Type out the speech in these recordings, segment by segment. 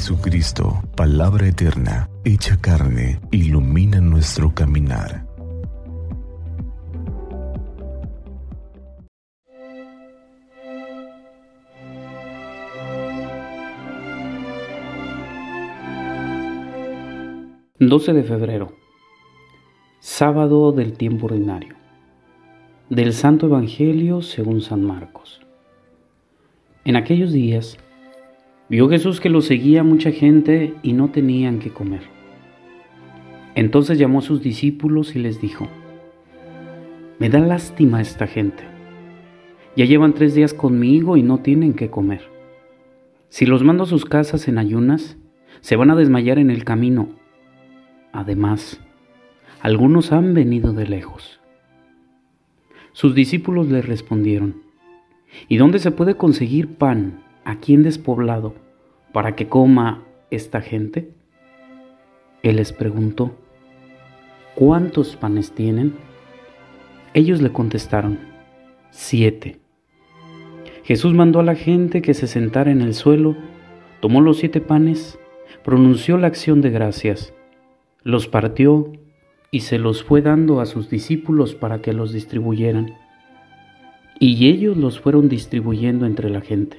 Jesucristo, palabra eterna, hecha carne, ilumina nuestro caminar. ...12 de febrero... ...sábado del tiempo ordinario... ...del Santo Evangelio según San Marcos... En aquellos días Vio Jesús que lo seguía mucha gente y no tenían que comer. Entonces llamó a sus discípulos y les dijo, Me da lástima esta gente. Ya llevan tres días conmigo y no tienen que comer. Si los mando a sus casas en ayunas, se van a desmayar en el camino. Además, algunos han venido de lejos. Sus discípulos le respondieron, ¿Y dónde se puede conseguir pan aquí en despoblado para que coma esta gente? Él les preguntó, ¿cuántos panes tienen? Ellos le contestaron, siete. Jesús mandó a la gente que se sentara en el suelo, tomó los siete panes, pronunció la acción de gracias, los partió y se los fue dando a sus discípulos para que los distribuyeran. Y ellos los fueron distribuyendo entre la gente.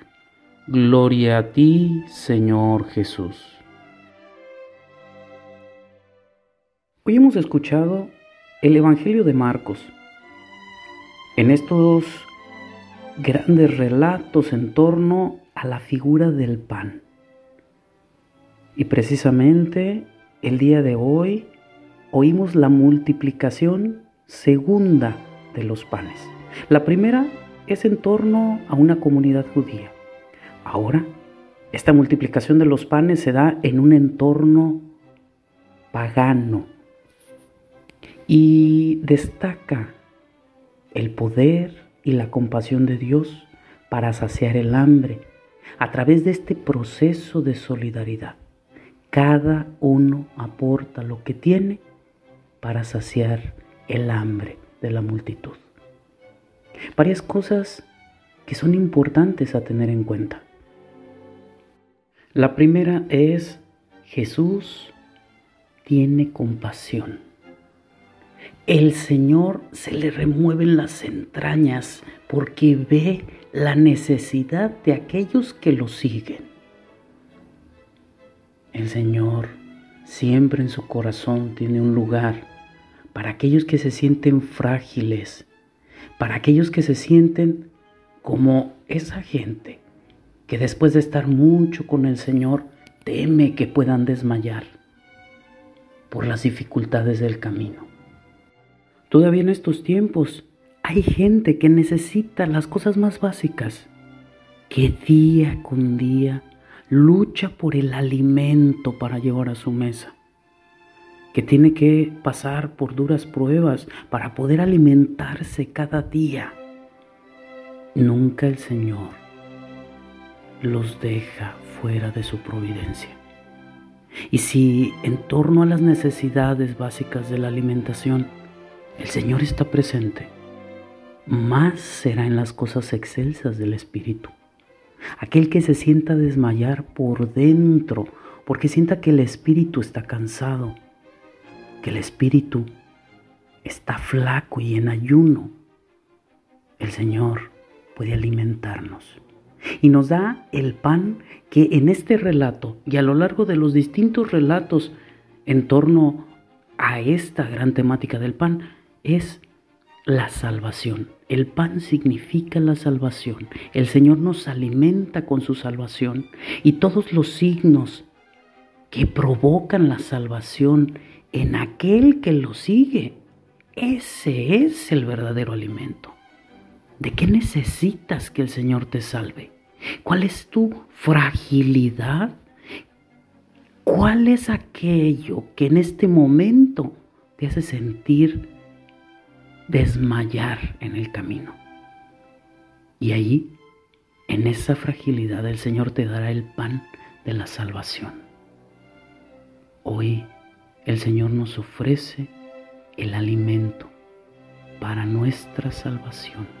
Gloria a ti, Señor Jesús. Hoy hemos escuchado el Evangelio de Marcos. En estos grandes relatos en torno a la figura del pan. Y precisamente el día de hoy oímos la multiplicación segunda de los panes. La primera es en torno a una comunidad judía. Ahora, esta multiplicación de los panes se da en un entorno pagano y destaca el poder y la compasión de Dios para saciar el hambre a través de este proceso de solidaridad. Cada uno aporta lo que tiene para saciar el hambre de la multitud. Varias cosas que son importantes a tener en cuenta. La primera es Jesús tiene compasión. El Señor se le remueven las entrañas porque ve la necesidad de aquellos que lo siguen. El Señor siempre en su corazón tiene un lugar para aquellos que se sienten frágiles, para aquellos que se sienten como esa gente que después de estar mucho con el Señor, teme que puedan desmayar por las dificultades del camino. Todavía en estos tiempos hay gente que necesita las cosas más básicas, que día con día lucha por el alimento para llevar a su mesa, que tiene que pasar por duras pruebas para poder alimentarse cada día. Nunca el Señor los deja fuera de su providencia. Y si en torno a las necesidades básicas de la alimentación el Señor está presente, más será en las cosas excelsas del Espíritu. Aquel que se sienta desmayar por dentro, porque sienta que el Espíritu está cansado, que el Espíritu está flaco y en ayuno, el Señor puede alimentarnos y nos da el pan que en este relato y a lo largo de los distintos relatos en torno a esta gran temática del pan es la salvación. El pan significa la salvación. El Señor nos alimenta con su salvación y todos los signos que provocan la salvación en aquel que lo sigue. Ese es el verdadero alimento. ¿De qué necesitas que el Señor te salve? ¿Cuál es tu fragilidad? ¿Cuál es aquello que en este momento te hace sentir desmayar en el camino? Y ahí, en esa fragilidad, el Señor te dará el pan de la salvación. Hoy el Señor nos ofrece el alimento para nuestra salvación.